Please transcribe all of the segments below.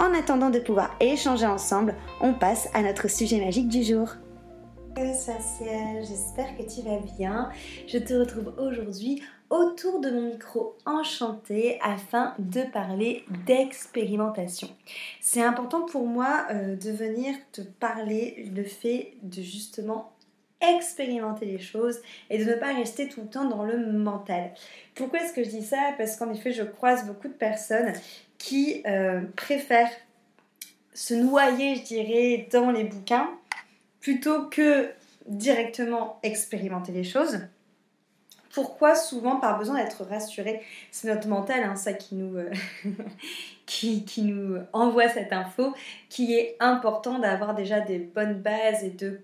En attendant de pouvoir échanger ensemble, on passe à notre sujet magique du jour. j'espère que tu vas bien. Je te retrouve aujourd'hui autour de mon micro enchanté afin de parler d'expérimentation. C'est important pour moi euh, de venir te parler le fait de justement expérimenter les choses et de ne pas rester tout le temps dans le mental. Pourquoi est-ce que je dis ça? Parce qu'en effet, je croise beaucoup de personnes qui euh, préfèrent se noyer, je dirais, dans les bouquins plutôt que directement expérimenter les choses. Pourquoi souvent par besoin d'être rassuré C'est notre mental, hein, ça qui nous, euh, qui, qui, nous envoie cette info, qui est important d'avoir déjà des bonnes bases et de,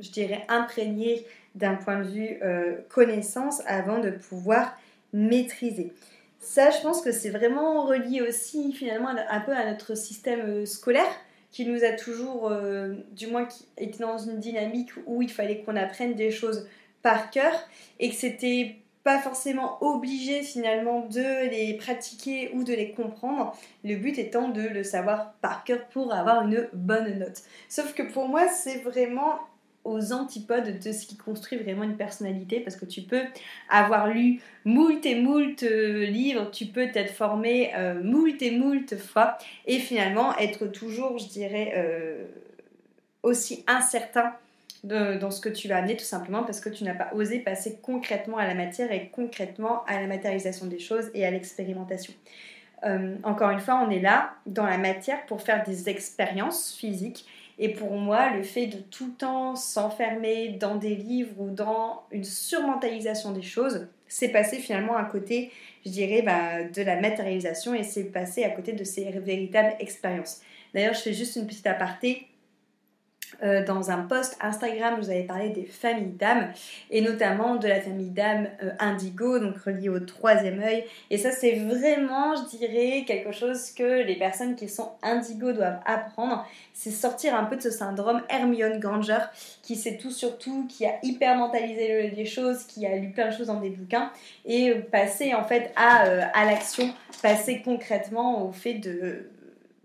je dirais, imprégner d'un point de vue euh, connaissance avant de pouvoir maîtriser. Ça, je pense que c'est vraiment relié aussi finalement un peu à notre système euh, scolaire qui nous a toujours, euh, du moins, été dans une dynamique où il fallait qu'on apprenne des choses par cœur et que c'était pas forcément obligé finalement de les pratiquer ou de les comprendre, le but étant de le savoir par cœur pour avoir une bonne note. Sauf que pour moi, c'est vraiment aux antipodes de ce qui construit vraiment une personnalité parce que tu peux avoir lu moult et moult euh, livres, tu peux t'être formé euh, moult et moult fois et finalement être toujours, je dirais, euh, aussi incertain dans ce que tu vas amener tout simplement parce que tu n'as pas osé passer concrètement à la matière et concrètement à la matérialisation des choses et à l'expérimentation. encore une fois, on est là dans la matière pour faire des expériences physiques et pour moi, le fait de tout le temps s'enfermer dans des livres ou dans une surmentalisation des choses, c'est passé finalement à côté, je dirais, bah, de la matérialisation et c'est passé à côté de ces véritables expériences. D'ailleurs, je fais juste une petite aparté. Euh, dans un post Instagram, vous avez parlé des familles d'âmes et notamment de la famille d'âmes euh, indigo, donc reliée au troisième œil. Et ça, c'est vraiment, je dirais, quelque chose que les personnes qui sont indigo doivent apprendre. C'est sortir un peu de ce syndrome Hermione Granger qui sait tout sur tout, qui a hyper mentalisé les choses, qui a lu plein de choses dans des bouquins et passer en fait à, euh, à l'action, passer concrètement au fait de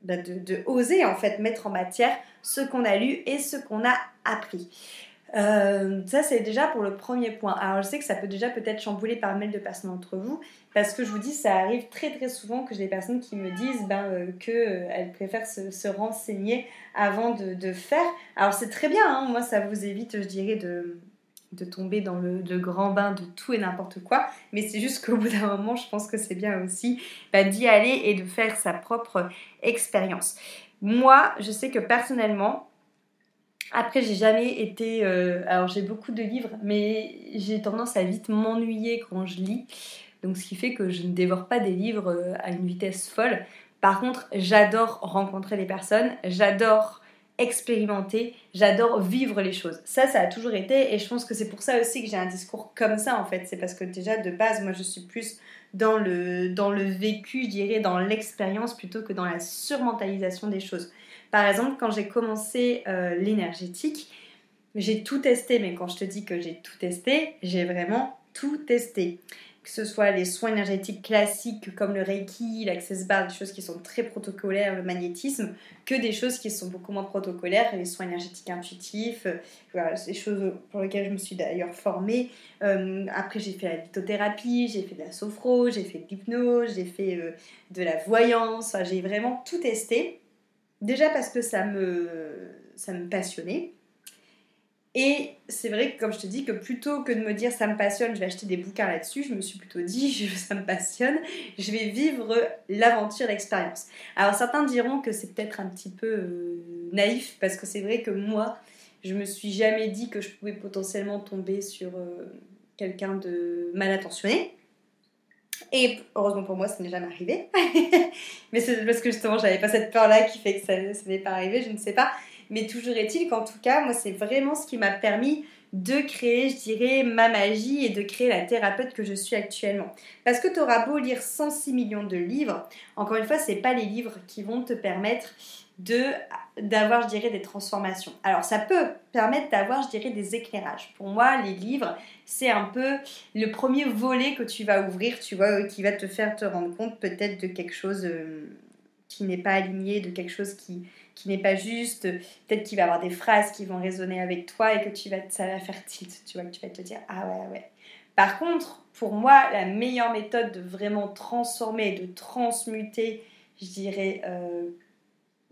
bah, de, oser en fait mettre en matière ce qu'on a lu et ce qu'on a appris. Euh, ça c'est déjà pour le premier point. Alors je sais que ça peut déjà peut-être chambouler par mail de personnes d'entre vous parce que je vous dis ça arrive très très souvent que j'ai des personnes qui me disent ben, euh, qu'elles euh, préfèrent se, renseigner avant de, faire. Alors c'est très bien, hein. moi ça vous évite je dirais de, de tomber dans le, grand bain de tout et n'importe quoi, mais c'est juste qu'au bout d'un moment, je pense que c'est bien aussi bah, d'y aller et de faire sa propre expérience. Moi, je sais que personnellement, après, j'ai jamais été. Euh, alors, j'ai beaucoup de livres, mais j'ai tendance à vite m'ennuyer quand je lis. Donc, ce qui fait que je ne dévore pas des livres euh, à une vitesse folle. Par contre, j'adore rencontrer des personnes, j'adore expérimenter, j'adore vivre les choses. Ça, ça a toujours été et je pense que c'est pour ça aussi que j'ai un discours comme ça en fait. C'est parce que déjà de base, moi je suis plus dans le, vécu, je dirais, dans l'expérience plutôt que dans la surmentalisation des choses. Par exemple, quand j'ai commencé euh, l'énergétique, j'ai tout testé, mais quand je te dis que j'ai tout testé, j'ai vraiment tout testé. Que ce soit les soins énergétiques classiques comme le Reiki, l'Access Bar, des choses qui sont très protocolaires, le magnétisme, que des choses qui sont beaucoup moins protocolaires, les soins énergétiques intuitifs, euh, des choses pour lesquelles je me suis d'ailleurs formée. Euh, après, j'ai fait la lithothérapie, j'ai fait de la sophro, j'ai fait de l'hypnose, j'ai fait euh, de la voyance, j'ai vraiment tout testé. Déjà parce que ça me passionnait. Et c'est vrai que, comme je te dis, que plutôt que de me dire ça me passionne, je vais acheter des bouquins là-dessus, je me suis plutôt dit ça me passionne, je vais vivre l'aventure, l'expérience. Alors certains diront que c'est peut-être un petit peu euh, naïf, parce que c'est vrai que moi, je me suis jamais dit que je pouvais potentiellement tomber sur euh, quelqu'un de mal intentionné. Et heureusement pour moi, ça n'est jamais arrivé. Mais c'est parce que justement, j'avais pas cette peur-là qui fait que ça n'est pas arrivé, je ne sais pas. Mais toujours est-il qu'en tout cas, moi, c'est vraiment ce qui m'a permis de créer, je dirais, ma magie et de créer la thérapeute que je suis actuellement. Parce que tu auras beau lire 106 millions de livres, encore une fois, ce n'est pas les livres qui vont te permettre d'avoir, je dirais, des transformations. Alors, ça peut permettre d'avoir, je dirais, des éclairages. Pour moi, les livres, c'est un peu le premier volet que tu vas ouvrir, tu vois, qui va te faire te rendre compte peut-être de quelque chose euh, qui n'est pas aligné, de quelque chose qui, qui n'est pas juste. Peut-être qu'il va avoir des phrases qui vont résonner avec toi et que tu vas, ça va faire tilt. Tu vois, que tu vas te dire Ah ouais, ouais. Par contre, pour moi, la meilleure méthode de vraiment transformer, de transmuter, je dirais, euh,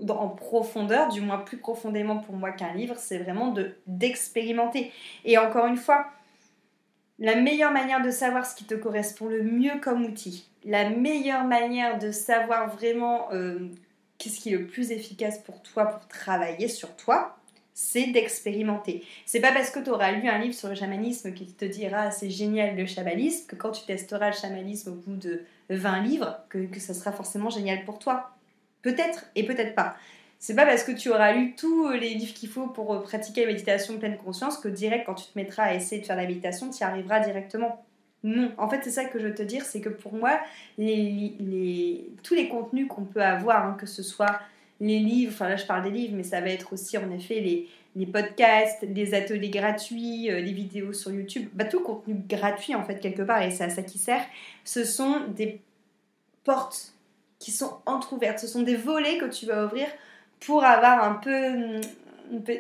en profondeur, du moins plus profondément pour moi qu'un livre, c'est vraiment de d'expérimenter. Et encore une fois, la meilleure manière de savoir ce qui te correspond le mieux comme outil, la meilleure manière de savoir vraiment euh, qu'est-ce qui est le plus efficace pour toi pour travailler sur toi, c'est d'expérimenter. C'est pas parce que tu auras lu un livre sur le chamanisme qui te dira c'est génial le chamanisme que quand tu testeras le chamanisme au bout de 20 livres que, ça sera forcément génial pour toi. Peut-être et peut-être pas. C'est pas parce que tu auras lu tous les livres qu'il faut pour pratiquer la méditation pleine conscience que direct quand tu te mettras à essayer de faire la méditation, tu y arriveras directement. Non, en fait, c'est ça que je veux te dire, c'est que pour moi, tous les contenus qu'on peut avoir, hein, que ce soit les livres, enfin là je parle des livres, mais ça va être aussi en effet les, podcasts, les ateliers gratuits, euh, les vidéos sur YouTube, bah, tout contenu gratuit en fait quelque part, et c'est à ça qui sert, ce sont des portes qui sont entrouvertes, ce sont des volets que tu vas ouvrir pour avoir un peu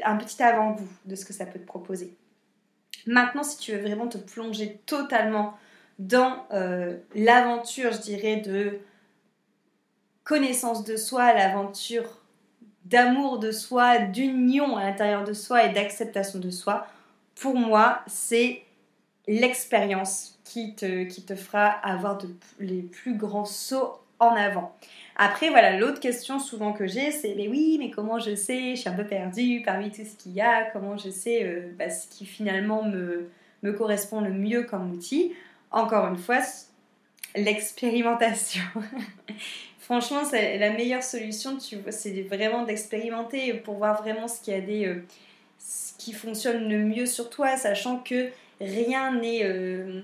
un petit avant-goût de ce que ça peut te proposer. Maintenant, si tu veux vraiment te plonger totalement dans euh, l'aventure, je dirais, de connaissance de soi, l'aventure d'amour de soi, d'union à l'intérieur de soi et d'acceptation de soi, pour moi, c'est l'expérience qui te, fera avoir les plus grands sauts en avant. Après, voilà, l'autre question souvent que j'ai, c'est mais oui, mais comment je sais, je suis un peu perdue parmi tout ce qu'il y a, comment je sais euh, bah, ce qui finalement me, correspond le mieux comme outil? Encore une fois, l'expérimentation. Franchement, c'est la meilleure solution, tu vois, c'est vraiment d'expérimenter pour voir vraiment ce qui a des, euh, ce qui fonctionne le mieux sur toi, sachant que rien n'est euh,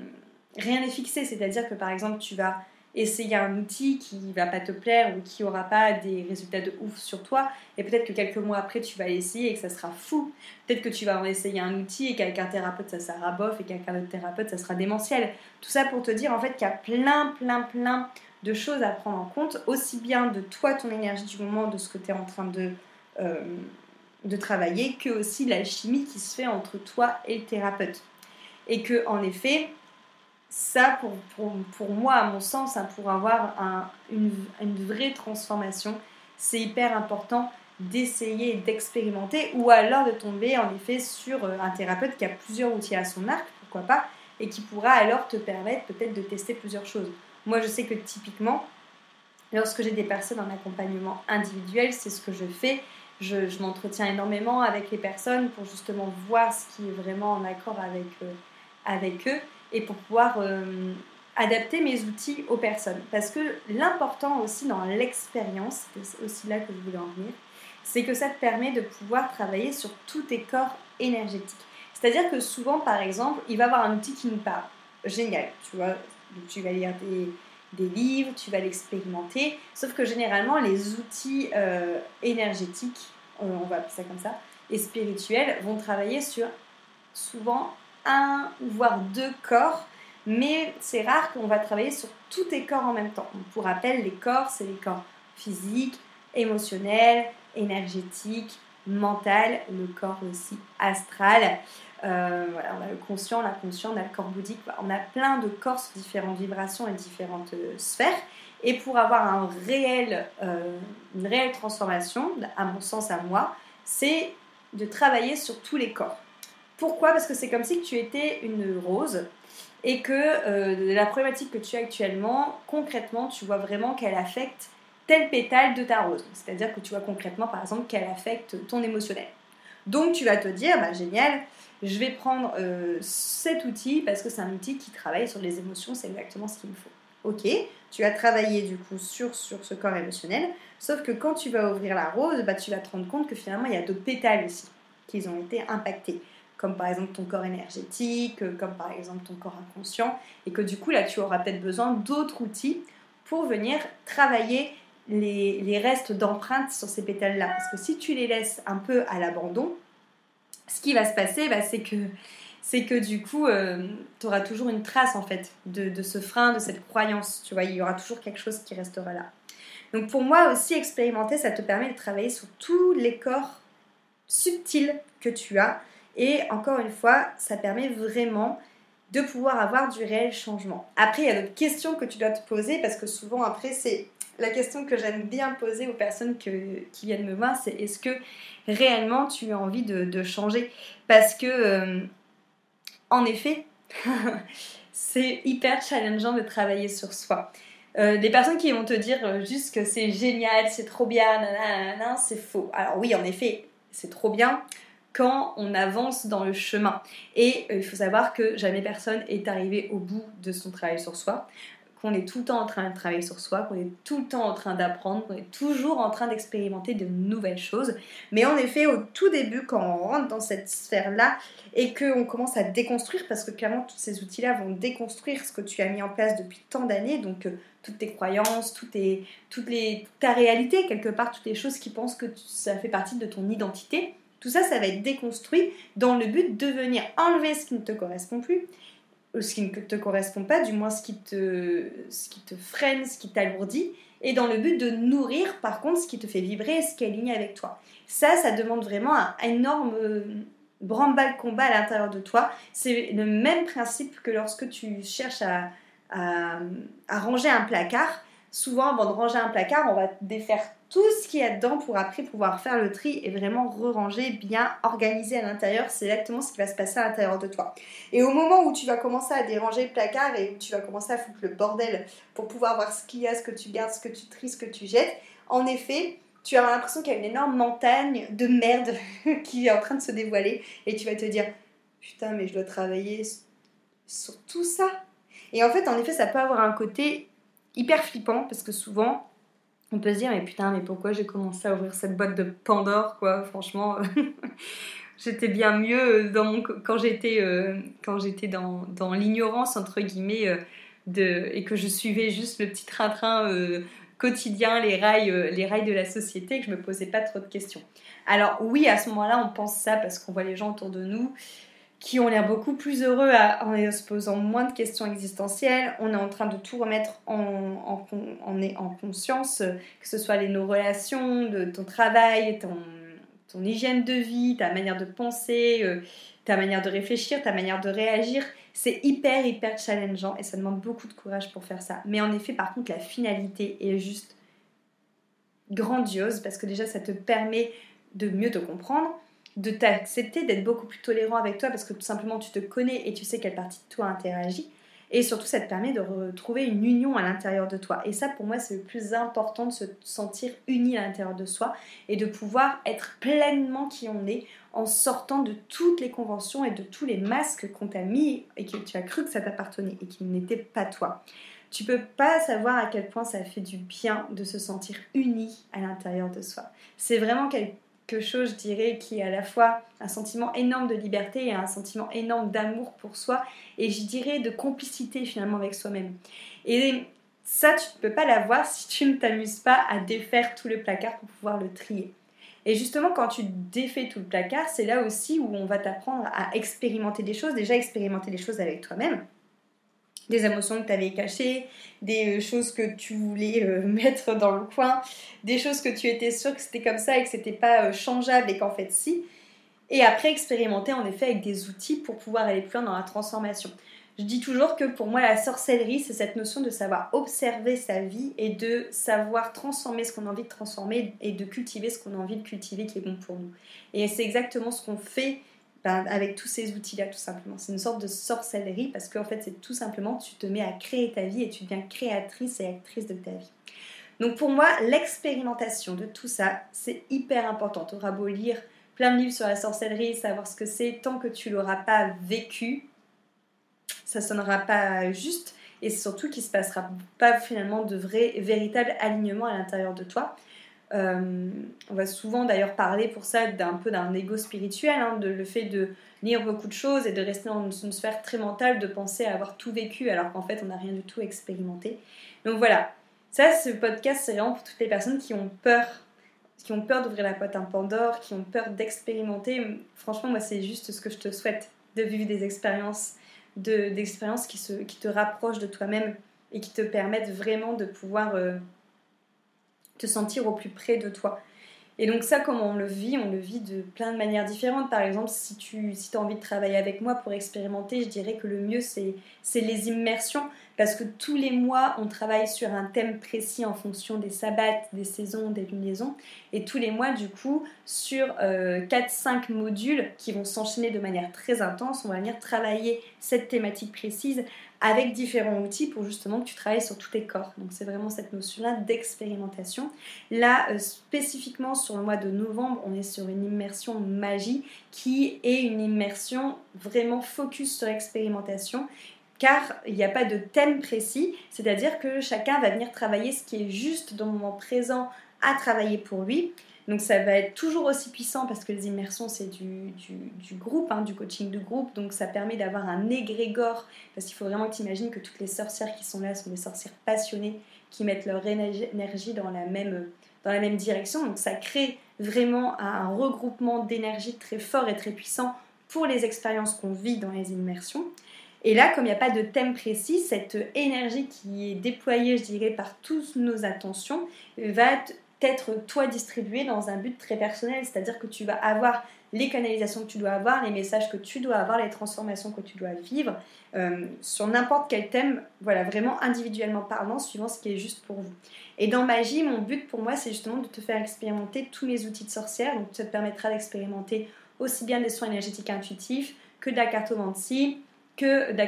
rien n'est fixé. C'est-à-dire que par exemple, tu vas essayer un outil qui va pas te plaire ou qui aura pas des résultats de ouf sur toi et peut-être que quelques mois après tu vas l'essayer et que ça sera fou. Peut-être que tu vas en essayer un outil et qu'avec un thérapeute ça sera bof et qu'avec un autre thérapeute ça sera démentiel. Tout ça pour te dire en fait qu'il y a plein plein plein de choses à prendre en compte, aussi bien de toi, ton énergie du moment, de ce que tu es en train de, euh, de travailler, que aussi la chimie qui se fait entre toi et le thérapeute. Et que en effet, ça, pour, pour, pour, moi, à mon sens, hein, pour avoir un, une, une, vraie transformation, c'est hyper important d'essayer d'expérimenter ou alors de tomber en effet sur euh, un thérapeute qui a plusieurs outils à son arc, pourquoi pas, et qui pourra alors te permettre peut-être de tester plusieurs choses. Moi, je sais que typiquement, lorsque j'ai des personnes en accompagnement individuel, c'est ce que je fais. Je, je m'entretiens énormément avec les personnes pour justement voir ce qui est vraiment en accord avec, euh, avec eux et pour pouvoir euh, adapter mes outils aux personnes. Parce que l'important aussi dans l'expérience, c'est aussi là que je voulais en venir, c'est que ça te permet de pouvoir travailler sur tous tes corps énergétiques. C'est-à-dire que souvent, par exemple, il va avoir un outil qui nous parle. Génial, tu vois, tu vas lire des, des livres, tu vas l'expérimenter. Sauf que généralement, les outils euh, énergétiques, on va appeler ça comme ça, et spirituels, vont travailler sur souvent un voire deux corps, mais c'est rare qu'on va travailler sur tous tes corps en même temps. Pour rappel, les corps, c'est les corps physiques, émotionnels, énergétiques, mental, le corps aussi astral. Euh, voilà, on a le conscient, l'inconscient, on a le corps bouddhique. On a plein de corps sur différentes vibrations et différentes euh, sphères. Et pour avoir euh, une réelle transformation, à mon sens, à moi, c'est de travailler sur tous les corps. Pourquoi? Parce que c'est comme si tu étais une rose et que la problématique que tu as actuellement, concrètement, tu vois vraiment qu'elle affecte tel pétale de ta rose. C'est-à-dire que tu vois concrètement, par exemple, qu'elle affecte ton émotionnel. Donc tu vas te dire, bah, génial, je vais prendre euh, cet outil parce que c'est un outil qui travaille sur les émotions, c'est exactement ce qu'il me faut. Ok, tu vas travailler du coup sur, sur ce corps émotionnel, sauf que quand tu vas ouvrir la rose, bah, tu vas te rendre compte que finalement il y a d'autres pétales aussi qui ont été impactés, comme par exemple ton corps énergétique, comme par exemple ton corps inconscient, et que du coup là tu auras peut-être besoin d'autres outils pour venir travailler les, restes d'empreintes sur ces pétales-là. Parce que si tu les laisses un peu à l'abandon, ce qui va se passer, bah, c'est que du coup, euh, tu auras toujours une trace en fait de, ce frein, de cette croyance. Tu vois, il y aura toujours quelque chose qui restera là. Donc pour moi aussi, expérimenter, ça te permet de travailler sur tous les corps subtils que tu as. Et encore une fois, ça permet vraiment de pouvoir avoir du réel changement. Après, il y a d'autres questions que tu dois te poser parce que souvent après, c'est la question que j'aime bien poser aux personnes qui viennent me voir, c'est est-ce que réellement tu as envie de, changer? Parce que, euh, en effet, c'est hyper challengeant de travailler sur soi. Euh, des personnes qui vont te dire euh, juste que c'est génial, c'est trop bien, c'est faux. Alors oui, en effet, c'est trop bien quand on avance dans le chemin. Et il faut savoir que jamais personne est arrivé au bout de son travail sur soi qu'on est tout le temps en train de travailler sur soi, qu'on est tout le temps en train d'apprendre, qu'on est toujours en train d'expérimenter de nouvelles choses. Mais en effet, au tout début, quand on rentre dans cette sphère-là et qu'on commence à déconstruire, parce que clairement, tous ces outils-là vont déconstruire ce que tu as mis en place depuis tant d'années, donc euh, toutes tes croyances, toutes toutes les, ta réalité, quelque part, toutes les choses qui pensent que ça fait partie de ton identité. Tout ça, ça va être déconstruit dans le but de venir enlever ce qui ne te correspond plus ce qui ne te correspond pas, du moins ce qui te, freine, ce qui t'alourdit, et dans le but de nourrir par contre ce qui te fait vibrer et ce qui est aligné avec toi. Ça, ça demande vraiment un énorme branle-balle combat à l'intérieur de toi. C'est le même principe que lorsque tu cherches à, à, à ranger un placard. Souvent, avant de ranger un placard, on va défaire tout ce qu'il y a dedans pour après pouvoir faire le tri et vraiment re-ranger, bien organiser à l'intérieur. C'est exactement ce qui va se passer à l'intérieur de toi. Et au moment où tu vas commencer à déranger le placard et où tu vas commencer à foutre le bordel pour pouvoir voir ce qu'il y a, ce que tu gardes, ce que tu tries, ce que tu jettes, en effet, tu as l'impression qu'il y a une énorme montagne de merde qui est en train de se dévoiler et tu vas te dire putain mais je dois travailler sur tout ça. Et en fait, en effet, ça peut avoir un côté hyper flippant parce que souvent, on peut se dire mais putain mais pourquoi j'ai commencé à ouvrir cette boîte de Pandore quoi franchement j'étais bien mieux dans mon quand j'étais euh, dans, dans l'ignorance entre guillemets euh, de et que je suivais juste le petit train-train euh, quotidien les rails les rails de la société que je me posais pas trop de questions. Alors oui à ce moment-là on pense ça parce qu'on voit les gens autour de nous qui ont l'air beaucoup plus heureux en se posant moins de questions existentielles. On est en train de tout remettre en, en, en, en conscience, que ce soit les, nos relations, ton travail, ton, ton, hygiène de vie, ta manière de penser, euh, ta manière de réfléchir, ta manière de réagir. C'est hyper, hyper challengeant et ça demande beaucoup de courage pour faire ça. Mais en effet, par contre, la finalité est juste grandiose parce que déjà, ça te permet de mieux te comprendre de t'accepter, d'être beaucoup plus tolérant avec toi parce que tout simplement tu te connais et tu sais quelle partie de toi interagit. Et surtout, ça te permet de retrouver une union à l'intérieur de toi. Et ça, pour moi, c'est le plus important de se sentir uni à l'intérieur de soi et de pouvoir être pleinement qui on est en sortant de toutes les conventions et de tous les masques qu'on t'a mis et que tu as cru que ça t'appartenait et qui n'étaient pas toi. Tu peux pas savoir à quel point ça fait du bien de se sentir uni à l'intérieur de soi. C'est vraiment quelque quelque chose, je dirais, qui est à la fois un sentiment énorme de liberté et un sentiment énorme d'amour pour soi, et je dirais de complicité finalement avec soi-même. Et ça, tu ne peux pas l'avoir si tu ne t'amuses pas à défaire tout le placard pour pouvoir le trier. Et justement, quand tu défais tout le placard, c'est là aussi où on va t'apprendre à expérimenter des choses, déjà expérimenter des choses avec toi-même, des émotions que tu avais cachées, des euh, choses que tu voulais euh, mettre dans le coin, des choses que tu étais sûr que c'était comme ça et que c'était pas euh, changeable et qu'en fait si. Et après expérimenter en effet avec des outils pour pouvoir aller plus loin dans la transformation. Je dis toujours que pour moi la sorcellerie c'est cette notion de savoir observer sa vie et de savoir transformer ce qu'on a envie de transformer et de cultiver ce qu'on a envie de cultiver qui est bon pour nous. Et c'est exactement ce qu'on fait ben, avec tous ces outils-là, tout simplement. C'est une sorte de sorcellerie parce qu'en fait, c'est tout simplement, tu te mets à créer ta vie et tu deviens créatrice et actrice de ta vie. Donc pour moi, l'expérimentation de tout ça, c'est hyper important. Tu auras beau lire plein de livres sur la sorcellerie, savoir ce que c'est, tant que tu l'auras pas vécu, ça sonnera pas juste et surtout qu'il se passera pas finalement de vrai, véritable alignement à l'intérieur de toi. Euh, on va souvent d'ailleurs parler pour ça d'un peu d'un ego spirituel, hein, de le fait de lire beaucoup de choses et de rester dans une sphère très mentale, de penser à avoir tout vécu alors qu'en fait on n'a rien du tout expérimenté. Donc voilà, ça ce podcast c'est vraiment pour toutes les personnes qui ont peur, qui ont peur d'ouvrir la boîte à Pandore, qui ont peur d'expérimenter. Franchement moi c'est juste ce que je te souhaite, de vivre des expériences, d'expériences qui, te rapprochent de toi-même et qui te permettent vraiment de pouvoir... Euh, te sentir au plus près de toi. Et donc ça, comment on le vit On le vit de plein de manières différentes. Par exemple, si tu si as envie de travailler avec moi pour expérimenter, je dirais que le mieux, c'est les immersions. Parce que tous les mois, on travaille sur un thème précis en fonction des sabbats, des saisons, des lunaisons. Et tous les mois, du coup, sur 4-5 euh, modules qui vont s'enchaîner de manière très intense, on va venir travailler cette thématique précise avec différents outils pour justement que tu travailles sur tous tes corps. Donc c'est vraiment cette notion-là d'expérimentation. Là, euh, spécifiquement sur le mois de novembre, on est sur une immersion magie qui est une immersion vraiment focus sur l'expérimentation car il n'y a pas de thème précis, c'est-à-dire que chacun va venir travailler ce qui est juste dans le moment présent à travailler pour lui. Donc ça va être toujours aussi puissant parce que les immersions c'est du, du, groupe, hein, du coaching de groupe, donc ça permet d'avoir un égrégore, parce qu'il faut vraiment que tu imagines que toutes les sorcières qui sont là sont des sorcières passionnées qui mettent leur énergie dans la même, dans la même direction, donc ça crée vraiment un regroupement d'énergie très fort et très puissant pour les expériences qu'on vit dans les immersions. Et là, comme il n'y a pas de thème précis, cette énergie qui est déployée, je dirais, par toutes nos attentions, va être toi distribuée dans un but très personnel, c'est-à-dire que tu vas avoir les canalisations que tu dois avoir, les messages que tu dois avoir, les transformations que tu dois vivre euh, sur n'importe quel thème, voilà, vraiment individuellement parlant, suivant ce qui est juste pour vous. Et dans Magie, mon but pour moi, c'est justement de te faire expérimenter tous les outils de sorcière, donc ça te permettra d'expérimenter aussi bien des soins énergétiques intuitifs que de la que de la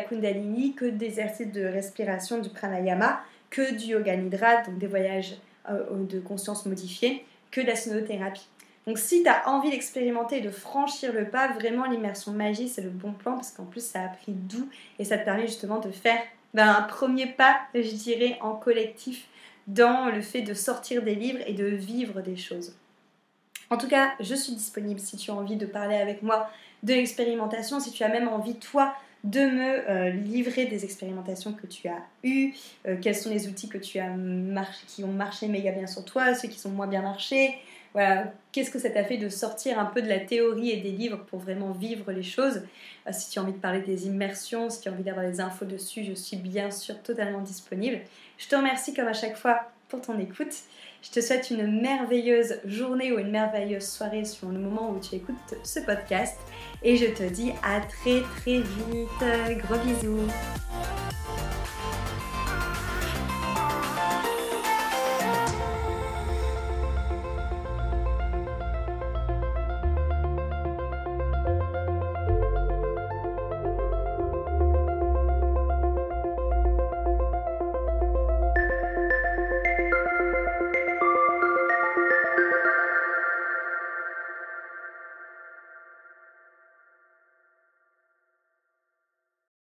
que des exercices de respiration, du pranayama, que du yoga nidra, donc des voyages de conscience modifiée, que la sonothérapie. Donc si tu as envie d'expérimenter et de franchir le pas, vraiment l'immersion magie, c'est le bon plan parce qu'en plus ça a pris doux et ça te permet justement de faire ben, un premier pas, je dirais, en collectif dans le fait de sortir des livres et de vivre des choses. En tout cas, je suis disponible si tu as envie de parler avec moi de l'expérimentation, si tu as même envie, toi, de me euh, livrer des expérimentations que tu as eues, euh, quels sont les outils que tu as qui ont marché méga bien sur toi, ceux qui sont moins bien marchés. Voilà, qu'est-ce que ça t'a fait de sortir un peu de la théorie et des livres pour vraiment vivre les choses? Euh, Si tu as envie de parler des immersions, si tu as envie d'avoir des infos dessus, je suis bien sûr totalement disponible. Je te remercie comme à chaque fois pour ton écoute. Je te souhaite une merveilleuse journée ou une merveilleuse soirée sur le moment où tu écoutes ce podcast. Et je te dis à très très vite. Gros bisous.